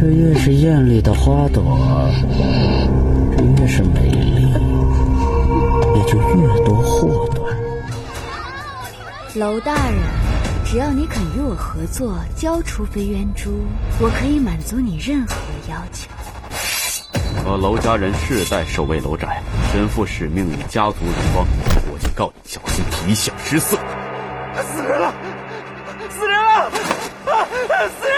这越是艳丽的花朵，这越是美丽，也就越多祸端。楼大人，只要你肯与我合作，交出飞渊珠，我可以满足你任何要求。我楼家人世代守卫楼宅，身负使命与家族荣光，我就告你小心皮笑失色。死人了！死人了！死人了！死人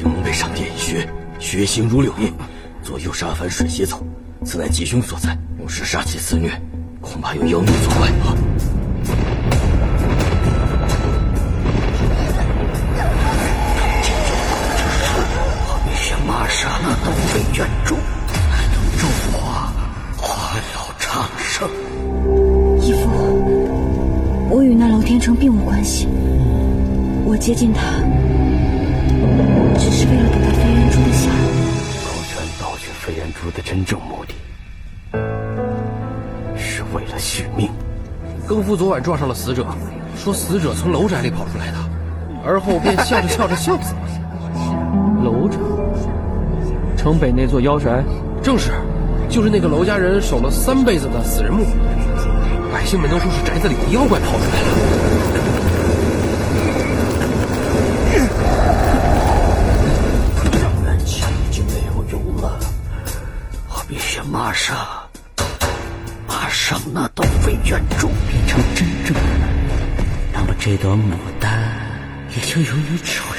了！青龙背上电血，血腥如柳叶，左右杀凡水邪走，此乃吉凶所在。若是杀气肆虐，恐怕有妖孽作怪。玛莎那都被卷住，助我花了长生。义父，我与那娄天成并无关系，我接近他，盗取飞渊珠的真正目的，是为了续命。更夫昨晚撞上了死者，说死者从楼宅里跑出来的，而后便笑着笑着笑死了。楼宅。城北那座妖宅，正是，就是那个楼家人守了三辈子的死人墓，百姓们都说是宅子里的妖怪跑出来了。必须马上，马上拿到飞卷珠，变成真正的，那么这朵牡丹也就由你指挥